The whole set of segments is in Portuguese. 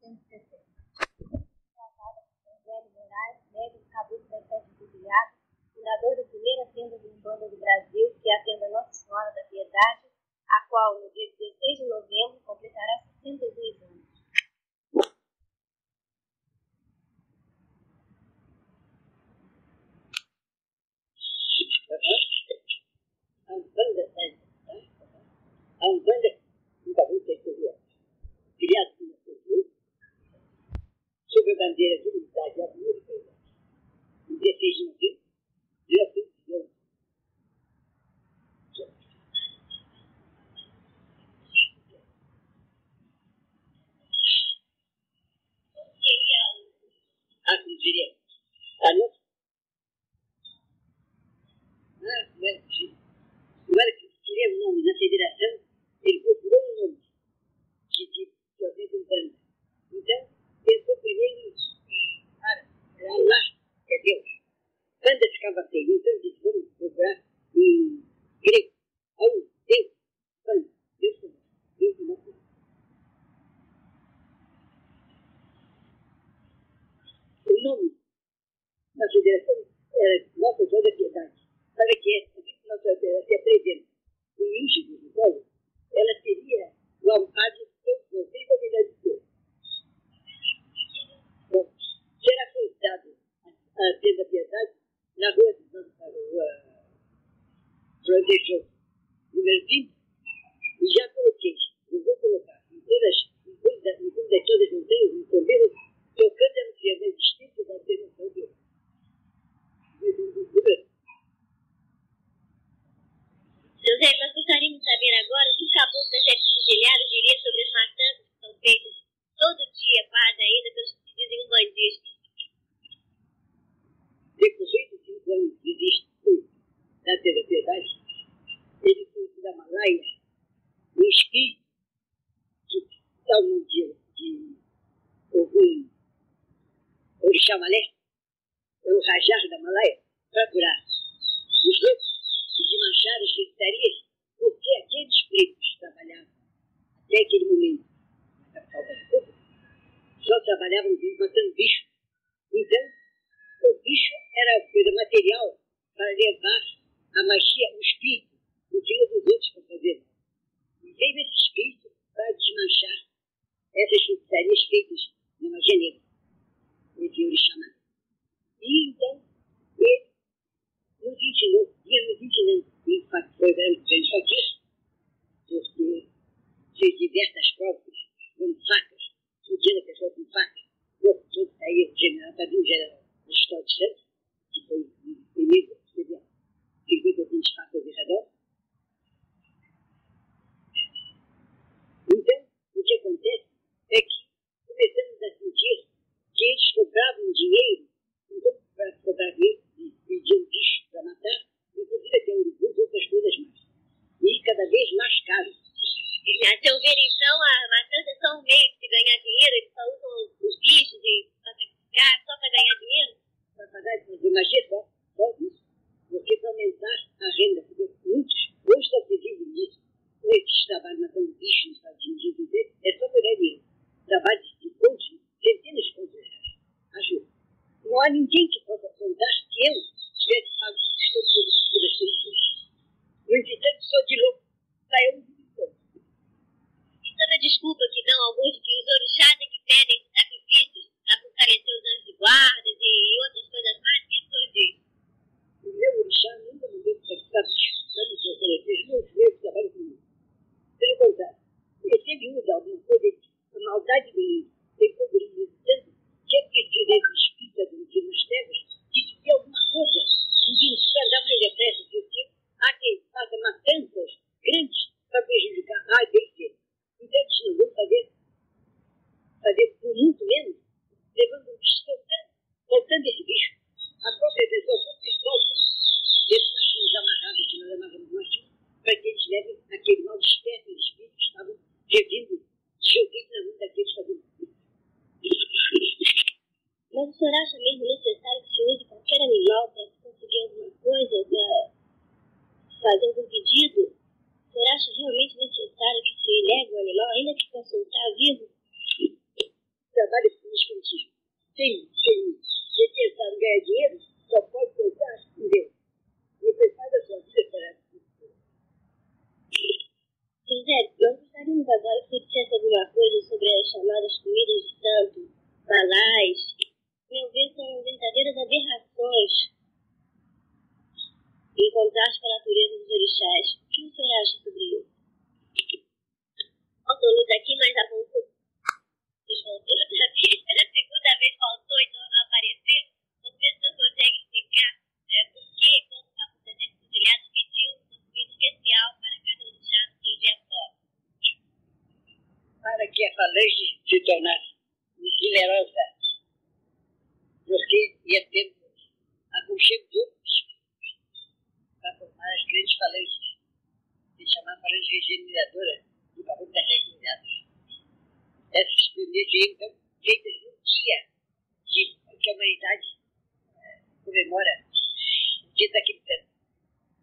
160. Casada com Zélio Moraes, médico fundador da primeira tenda de Umbanda do Brasil, que é né? a tenda Nossa Senhora da Piedade, a qual, no dia 16 de novembro, completará 62 anos. A Umbanda, a né? Umbanda, nunca né? tá vou sob a bandeira de unidade e amor e verdade. Em 16 de novembro de 1911. Ah, como? A tá ah, é não é, não é, não não gente, falei de se tornar generosa, porque ia ter aconchego de outros para formar as grandes falanges, chamar para falange regeneradora, do favor das regeneradas. Essas primeiras então, feitas no dia de, que a humanidade é, comemora, o dia daquele tempo.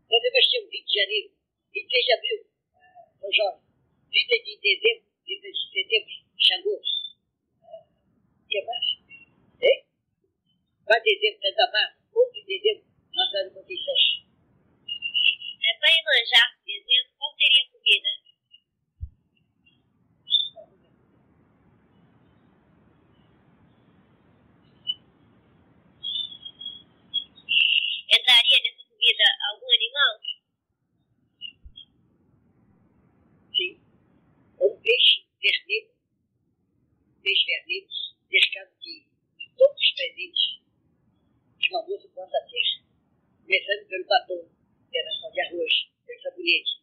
Então, depois ter 20 de janeiro, 23 de abril, São João, 30 de dezembro, Chegou. O que mais? Hein? Vai dizer que. pelo batom, que é era de arroz, pelo sabonete.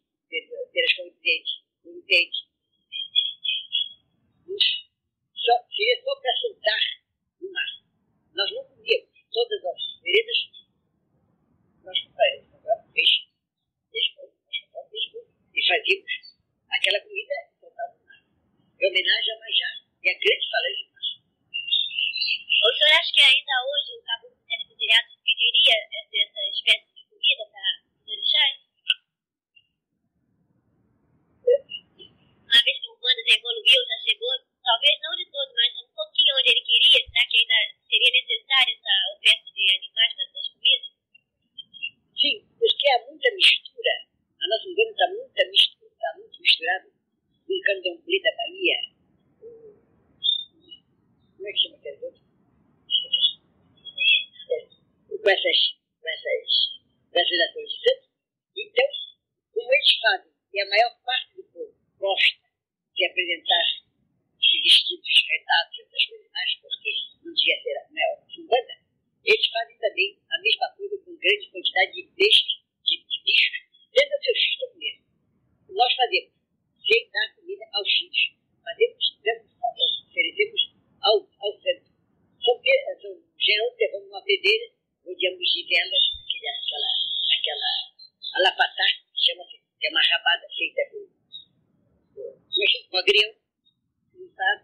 a lapatá, chama-se, é uma rabada feita com, com agrião, sabe?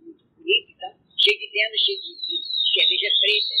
Muito bonito e tal. Cheio de dentro, cheio de, de, de cerveja é preta,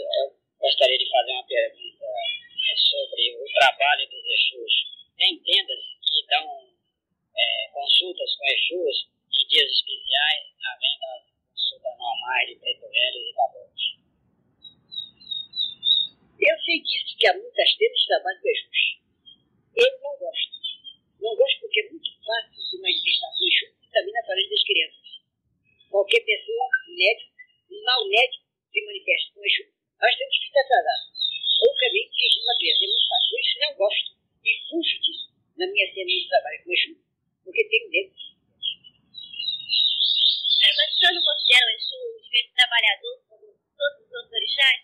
Eu gostaria de fazer uma pergunta é, sobre o trabalho dos Exus. Tem tendas que dão é, consultas com Exus em dias especiais, além das consultas normais de preto velho e caboclos. Eu sei disso, que há muitas tendas que trabalham com Exus. Eu não gosto. Não gosto porque é muito fácil se manifestar com Exu e também na frente das crianças. Qualquer pessoa, médico, mal médico, se manifesta com Exu, nós temos que estar atrasados. Ou também fingindo uma criança. É muito fácil. Por isso não gosto e fujo disso na minha cena de trabalho com Exu, porque tenho medo. É, mas o senhor não considera o Exu um espírito trabalhador como todos os outros orixás?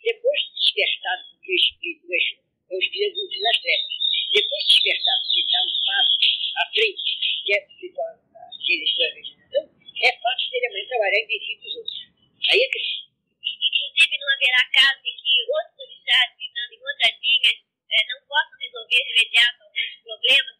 Depois de despertado, porque o espírito do Exu é o espírito do nas trevas. Depois de despertado, se dá um passo à frente, que é aquele extraordinário, é amanhã trabalhar em benefício dos outros. Aí é Cristo. Inclusive, não haverá caso em que outros orixás, visando em outras linhas, eh, não possam resolver de imediato alguns problemas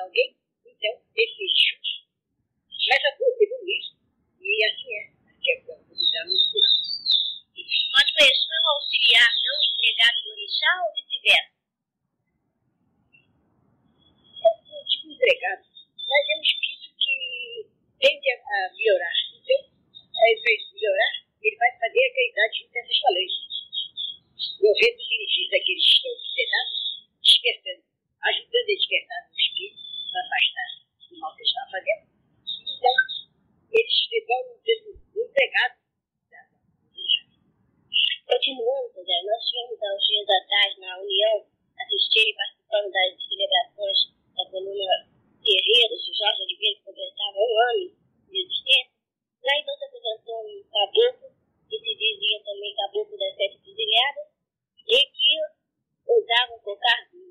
लौकिक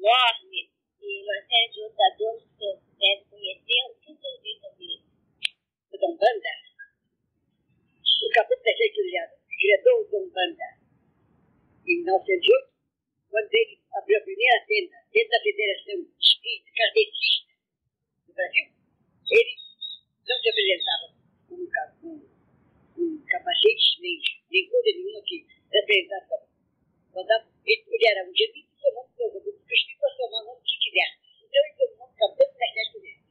enorme e uma série de outros adornos que eu deve conhecer. O que você diz sobre isso? o Dombanda. O caboclo da criador o Dombanda. Em 1908, quando ele abriu a primeira tenda dentro da Federação Espírita Kardecista do Brasil, ele não se apresentava com um, um capacete, nem, nem coisa nenhuma que dava- Ele, era um jeito de tomar o caboclo, porque o nome que quiser. Então ele tomou o caboclo das sete mulheres.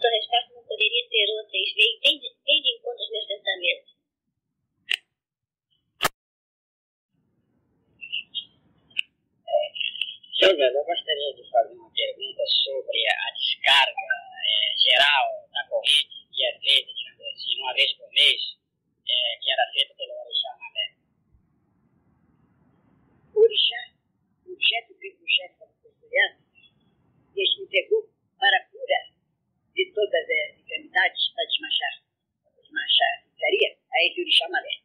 Sua resposta não poderia ser outra, e vem bem de, bem de encontro meus pensamentos. Seu eu gostaria de fazer uma pergunta sobre a descarga eh, geral da corrente que é feita, digamos assim, uma vez por mês, eh, que era feita pelo Mané. o orixá, o chefe, o chefe da ele me pegou para a cura de todas as enfermidades, para desmanchar, para desmanchar a a esse orixá malé.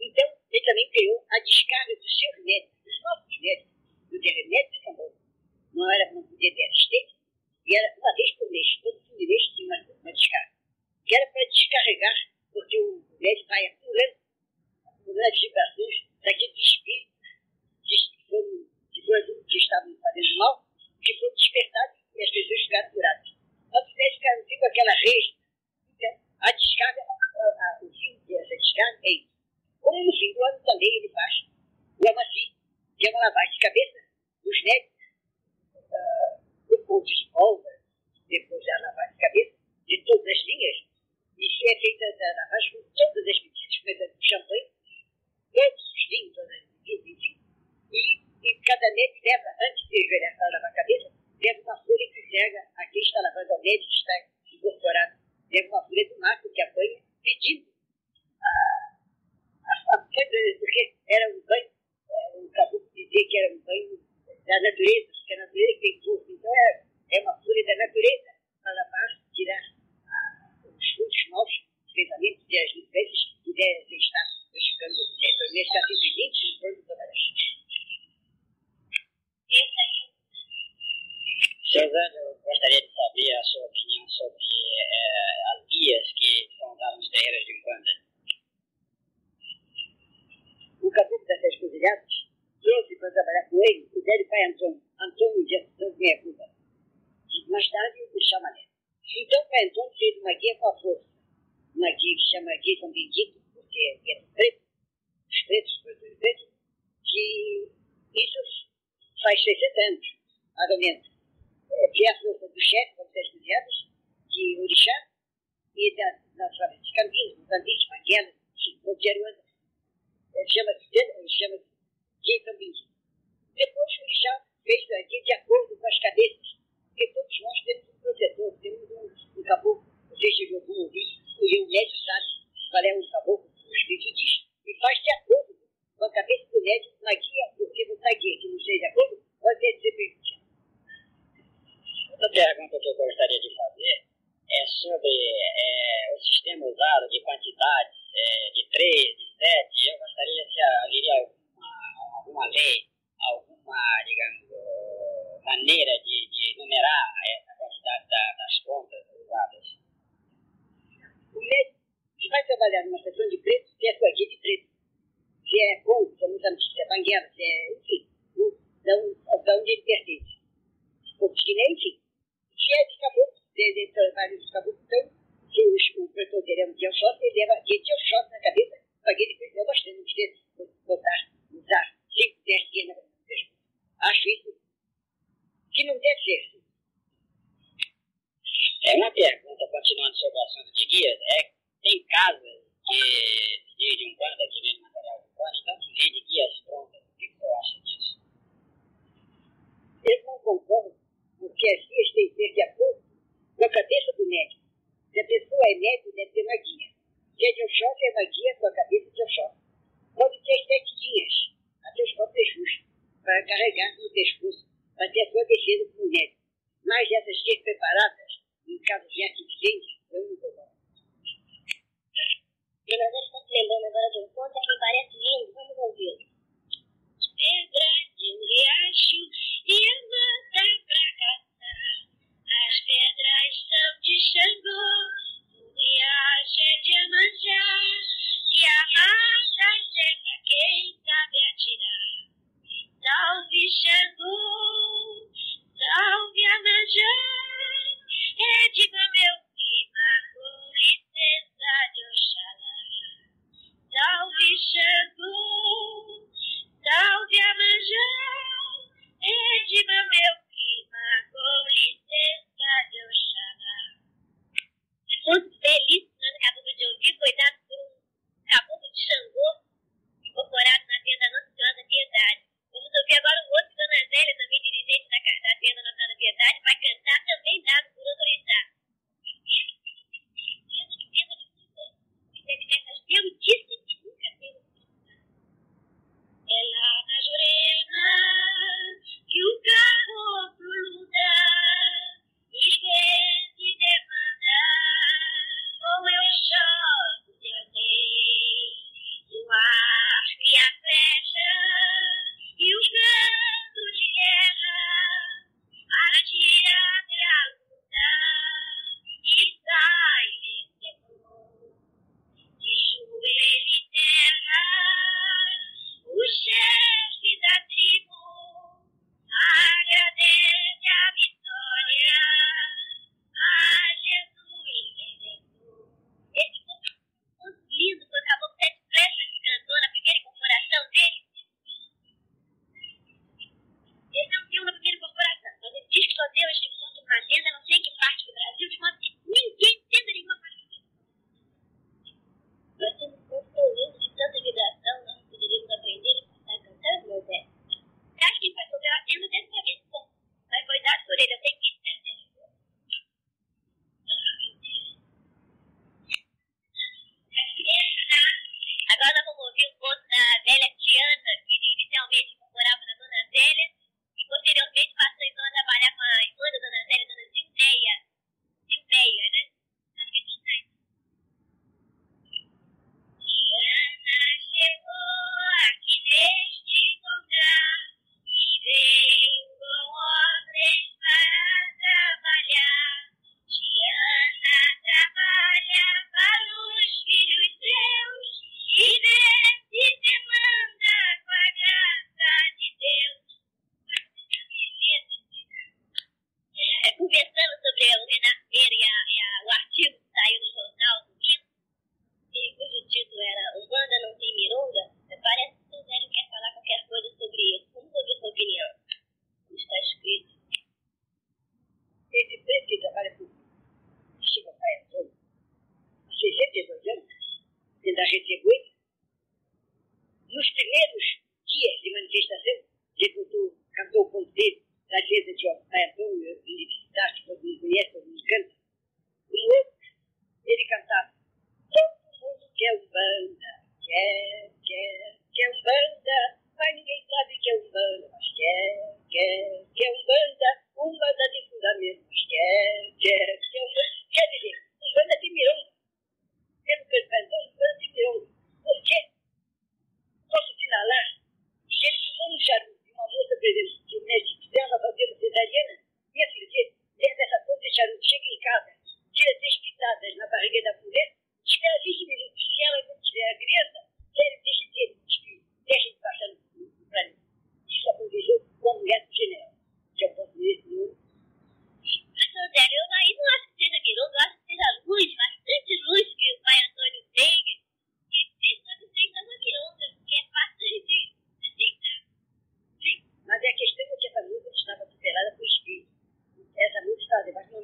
Então, ele também criou a descarga dos seus médicos, dos nossos médicos, do remédio de São Paulo. Não era, não podia ter e era uma vez por mês, todo fim de mês tinha uma, uma descarga. Que era para descarregar, porque o médico vai acumulando, acumulando as vibrações daqueles espíritos foram, que foram que estavam fazendo mal, que foram despertados e as pessoas ficaram curadas. Mas os médicos ficaram tipo aquela rede. Então, a descarga, a, a, o fim dessa descarga é isso. Como no fim do ano também ele faz o amaci, que é uma lavagem de cabeça dos médicos, uh, do ponto de pólvora, depois da lavagem de cabeça, de todas as linhas, e é feita a lavagem Benton, Antônio de Assunção Vérgula. Mais tarde, o chamam Então, Benton fez uma guerra com a força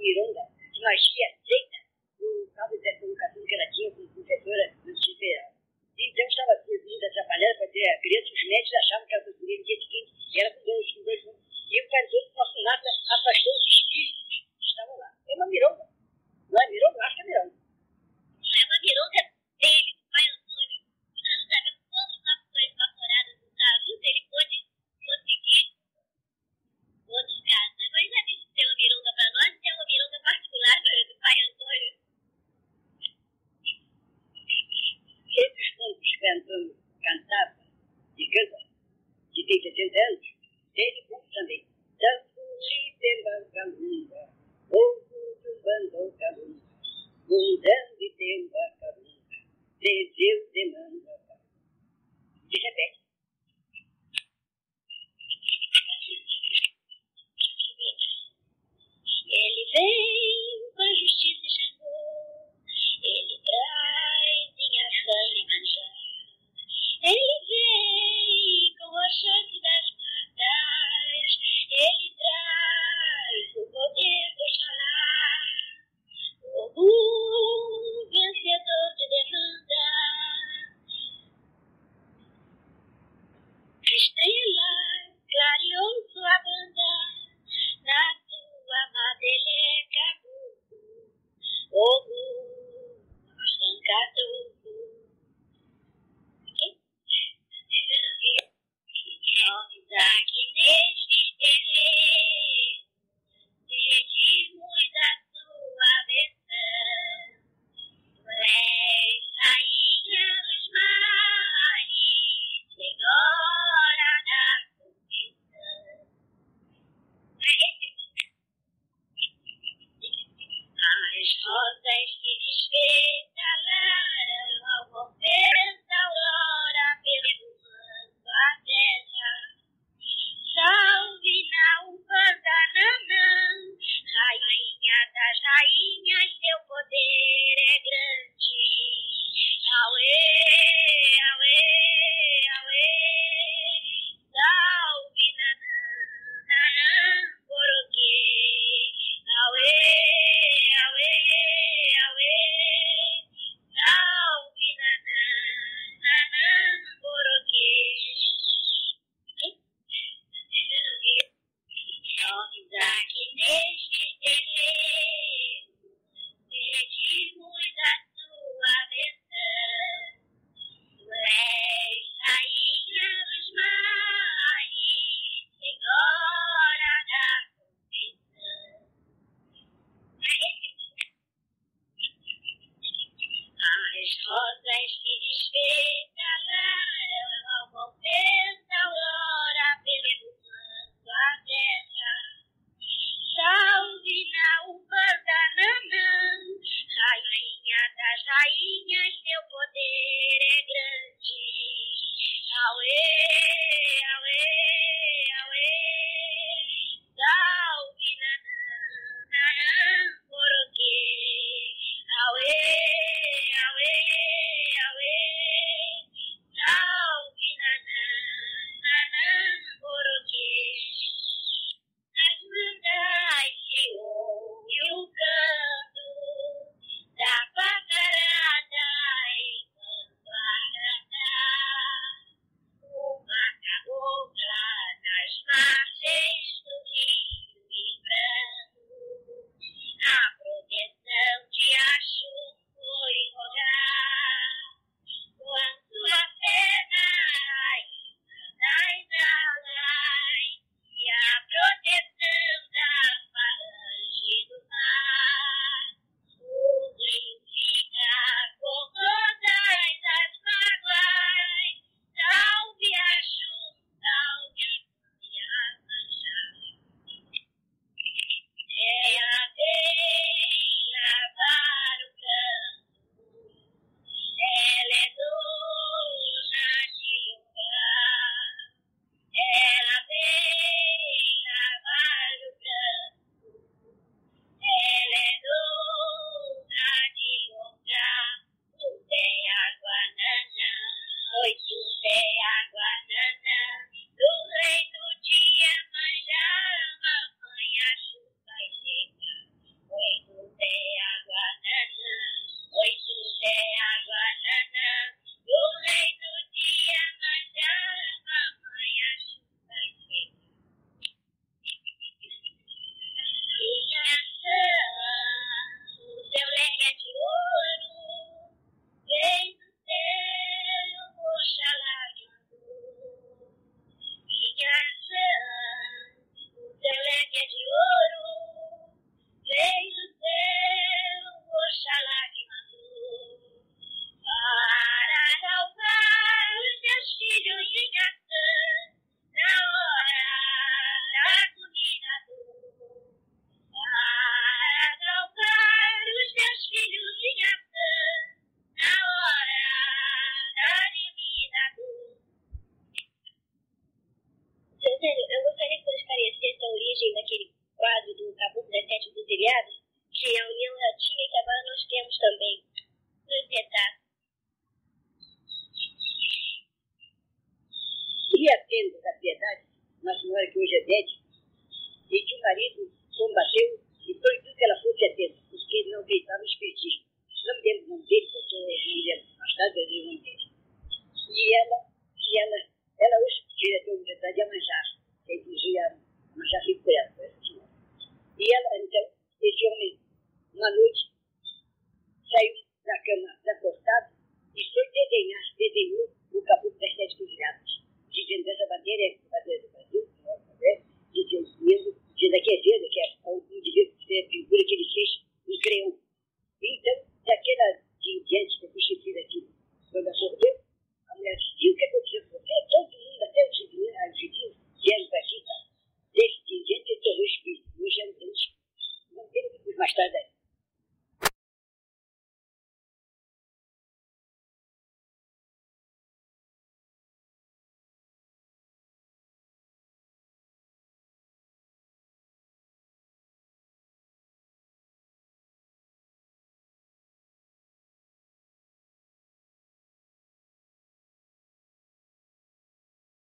se desvetalaram